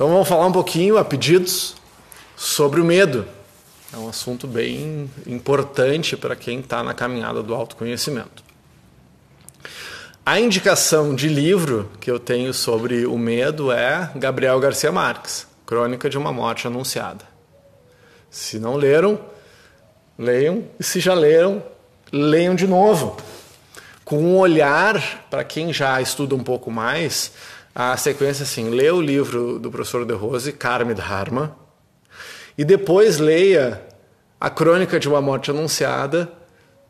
Então vamos falar um pouquinho, a pedidos, sobre o medo. É um assunto bem importante para quem está na caminhada do autoconhecimento. A indicação de livro que eu tenho sobre o medo é Gabriel Garcia Marques, Crônica de uma Morte Anunciada. Se não leram, leiam, e se já leram, leiam de novo. Com um olhar, para quem já estuda um pouco mais, a sequência assim: lê o livro do professor De Rose, Carme Dharma, e depois leia A Crônica de uma Morte Anunciada,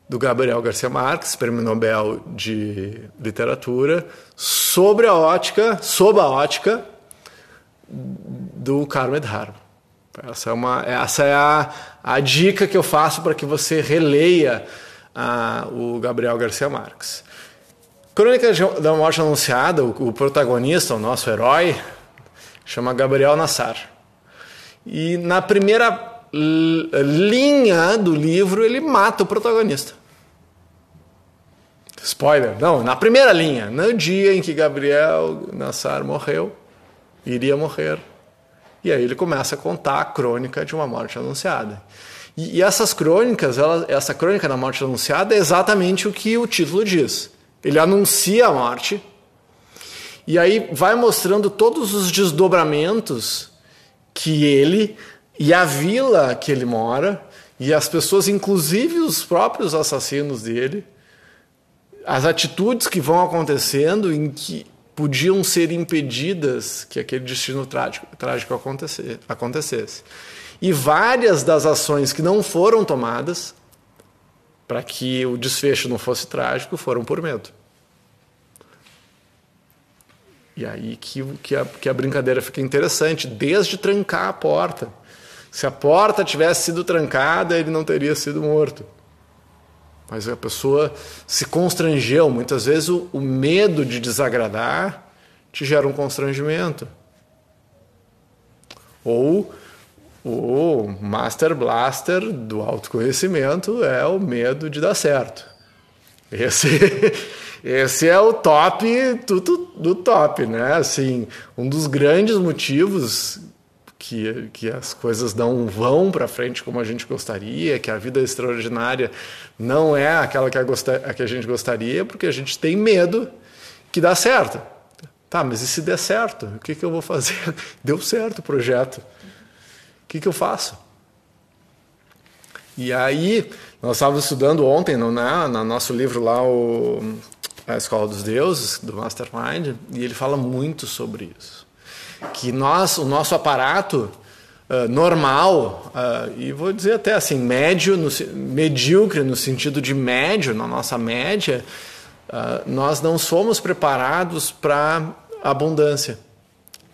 do Gabriel Garcia Marques, Prêmio Nobel de Literatura, sobre a ótica, sob a ótica do Carmen Dharma. Essa é, uma, essa é a, a dica que eu faço para que você releia a, o Gabriel Garcia Marques. Crônica da Morte Anunciada, o, protagonista, o nosso herói, chama Gabriel Nassar. E na primeira linha do livro ele mata o protagonista. Spoiler, não, na primeira linha, no dia em que Gabriel Nassar morreu, iria morrer. E aí ele começa a contar a crônica de uma morte anunciada. E, e essas crônicas, ela, essa crônica da morte anunciada é exatamente o que o título diz. Ele anuncia a morte, e aí vai mostrando todos os desdobramentos que ele e a vila que ele mora, e as pessoas, inclusive os próprios assassinos dele, as atitudes que vão acontecendo em que podiam ser impedidas que aquele destino trágico, trágico acontecesse. E várias das ações que não foram tomadas para que o desfecho não fosse trágico foram por medo. E aí que, que, a, que a brincadeira fica interessante, desde trancar a porta. Se a porta tivesse sido trancada, ele não teria sido morto. Mas a pessoa se constrangeu. Muitas vezes o, o medo de desagradar te gera um constrangimento. Ou o Master Blaster do autoconhecimento é o medo de dar certo. Esse, esse é o top do, do top, né? Assim, um dos grandes motivos que, que as coisas não vão para frente como a gente gostaria, que a vida extraordinária não é aquela que a, a que a gente gostaria, porque a gente tem medo que dá certo. Tá, mas e se der certo? O que, que eu vou fazer? Deu certo o projeto. Que, que eu faço? E aí, nós estávamos estudando ontem no, né, no nosso livro lá, o, A Escola dos Deuses, do Mastermind, e ele fala muito sobre isso que nós, o nosso aparato uh, normal, uh, e vou dizer até assim, médio, no, medíocre no sentido de médio, na nossa média, uh, nós não somos preparados para abundância.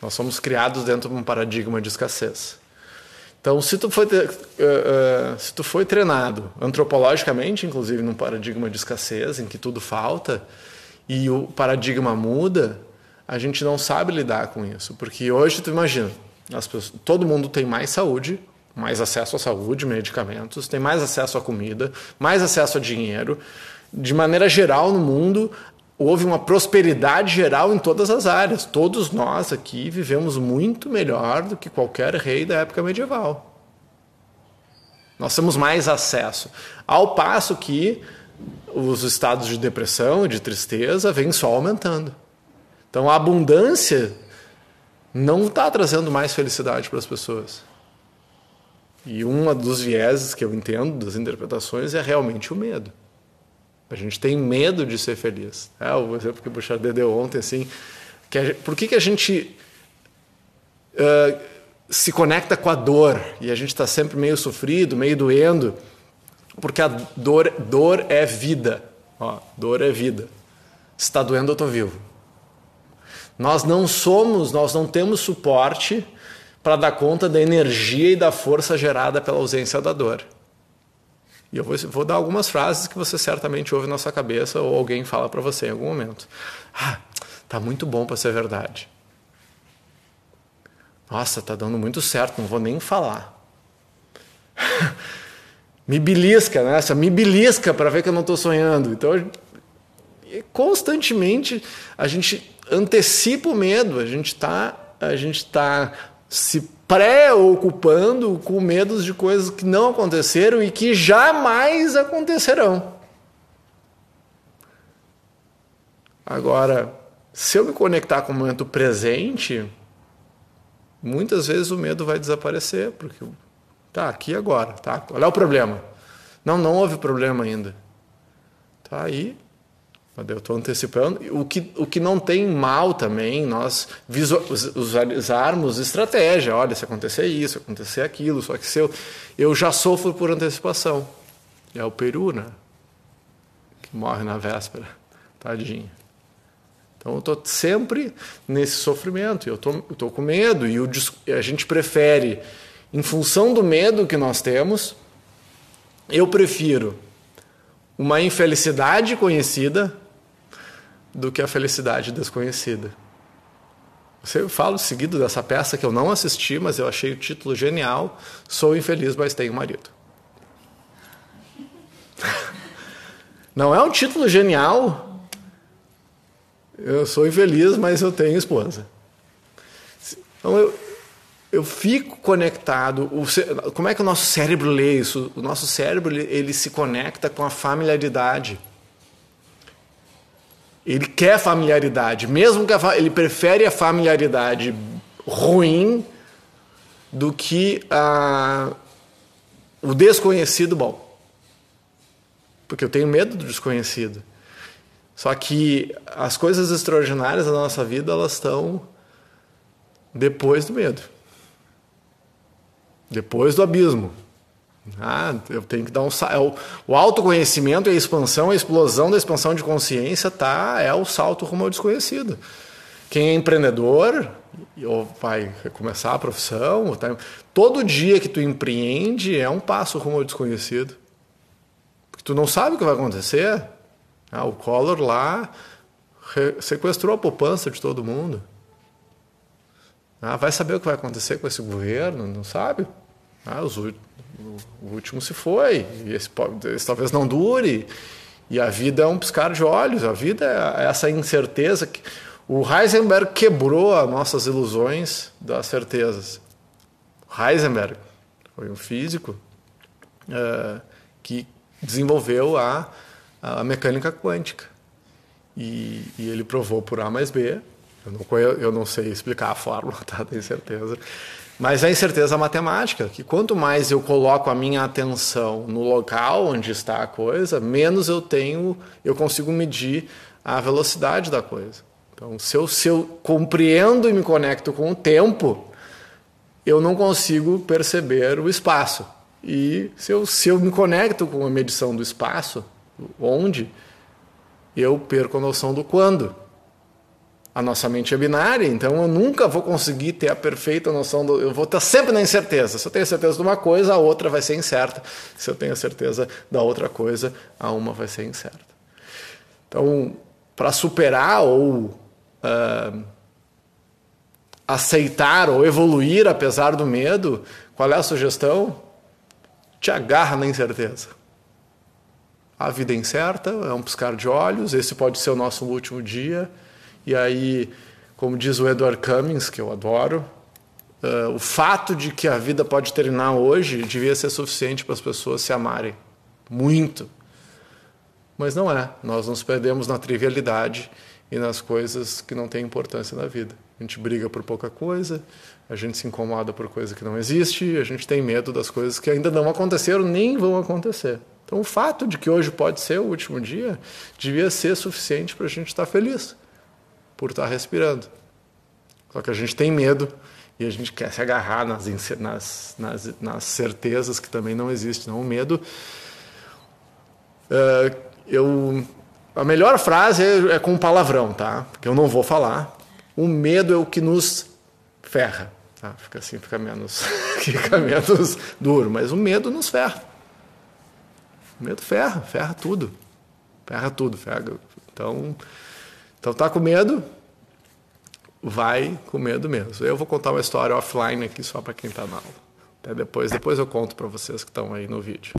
Nós somos criados dentro de um paradigma de escassez. Então, se tu foi, se tu foi treinado antropologicamente, inclusive num paradigma de escassez, em que tudo falta, e o paradigma muda, a gente não sabe lidar com isso. Porque hoje, tu imagina, pessoas, todo mundo tem mais saúde, mais acesso à saúde, medicamentos, tem mais acesso à comida, mais acesso a dinheiro. De maneira geral, no mundo, houve uma prosperidade geral em todas as áreas. Todos nós aqui vivemos muito melhor do que qualquer rei da época medieval. Nós temos mais acesso. Ao passo que os estados de depressão e de tristeza vêm só aumentando. Então a abundância não está trazendo mais felicidade para as pessoas. E um dos vieses que eu entendo das interpretações é realmente o medo. A gente tem medo de ser feliz. É o exemplo que o Bouchard deu ontem, assim. Que a, por que, que a gente uh, se conecta com a dor e a gente está sempre meio sofrido, meio doendo? Porque a dor, dor é vida. Ó, dor é vida. Se está doendo, eu estou vivo. Nós não somos, nós não temos suporte para dar conta da energia e da força gerada pela ausência da dor. E eu vou, vou dar algumas frases que você certamente ouve na sua cabeça ou alguém fala para você em algum momento. Ah, tá muito bom para ser verdade. Nossa, tá dando muito certo, não vou nem falar. me belisca, né? Me belisca para ver que eu não estou sonhando. Então, constantemente a gente antecipa o medo, a gente está a gente está se preocupando com medos de coisas que não aconteceram e que jamais acontecerão. Agora, se eu me conectar com o momento presente, muitas vezes o medo vai desaparecer, porque tá aqui agora, tá? Qual é o problema? Não, não houve problema ainda. Tá aí. Eu estou antecipando. O que, o que não tem mal também, nós usarmos estratégia. Olha, se acontecer isso, acontecer aquilo, só que se eu, eu já sofro por antecipação. É o peru, né? Que morre na véspera. Tadinho. Então eu estou sempre nesse sofrimento, eu estou com medo e o, a gente prefere, em função do medo que nós temos, eu prefiro uma infelicidade conhecida do que a felicidade desconhecida. Eu falo seguido dessa peça que eu não assisti, mas eu achei o título genial. Sou infeliz, mas tenho marido. Não é um título genial, eu sou infeliz, mas eu tenho esposa. Então eu, eu fico conectado. Como é que o nosso cérebro lê isso? O nosso cérebro ele se conecta com a familiaridade. Ele quer familiaridade, mesmo que ele prefere a familiaridade ruim do que a, o desconhecido bom. Porque eu tenho medo do desconhecido. Só que as coisas extraordinárias da nossa vida, elas estão depois do medo. Depois do abismo. Ah, eu tenho que dar um é o, o autoconhecimento e a expansão, a explosão da expansão de consciência tá é o salto rumo ao desconhecido. Quem é empreendedor ou vai começar a profissão, tá, todo dia que tu empreende é um passo rumo ao desconhecido. Porque tu não sabe o que vai acontecer. Ah, o Collor lá sequestrou a poupança de todo mundo. Ah, vai saber o que vai acontecer com esse governo? Não sabe. Ah, os, o, último se foi, esse, esse, talvez não dure. E a vida é um piscar de olhos, a vida é essa incerteza. que O Heisenberg quebrou as nossas ilusões das certezas. Heisenberg foi um físico uh, que desenvolveu a a mecânica quântica. E, e, ele provou por A mais B. Eu não, eu não sei explicar a fórmula, tá? tenho certeza. Mas a incerteza matemática, que quanto mais eu coloco a minha atenção no local onde está a coisa, menos eu tenho, eu consigo medir a velocidade da coisa. Então, se eu, se eu compreendo e me conecto com o tempo, eu não consigo perceber o espaço. E se eu, se eu me conecto com a medição do espaço, onde, eu perco a noção do quando. A nossa mente é binária, então eu nunca vou conseguir ter a perfeita noção do. Eu vou estar sempre na incerteza. Se eu tenho certeza de uma coisa, a outra vai ser incerta. Se eu tenho certeza da outra coisa, a uma vai ser incerta. Então, para superar ou uh, aceitar ou evoluir apesar do medo, qual é a sugestão? Te agarra na incerteza. A vida é incerta, é um piscar de olhos, esse pode ser o nosso último dia. E aí, como diz o Edward Cummings, que eu adoro, uh, o fato de que a vida pode terminar hoje devia ser suficiente para as pessoas se amarem. Muito. Mas não é. Nós nos perdemos na trivialidade e nas coisas que não têm importância na vida. A gente briga por pouca coisa, a gente se incomoda por coisa que não existe, a gente tem medo das coisas que ainda não aconteceram nem vão acontecer. Então, o fato de que hoje pode ser o último dia devia ser suficiente para a gente estar feliz por estar respirando. Só que a gente tem medo e a gente quer se agarrar nas, nas, nas, nas certezas que também não existem. Não, o medo. Uh, eu, a melhor frase é, é com um palavrão, tá? Porque eu não vou falar. O medo é o que nos ferra. Tá? Fica assim, fica menos, fica menos duro. Mas o medo nos ferra. O medo ferra, ferra tudo. Ferra tudo, ferra. Então, então tá com medo, vai com medo mesmo. Eu vou contar uma história offline aqui só para quem está na aula. Até depois, depois eu conto para vocês que estão aí no vídeo.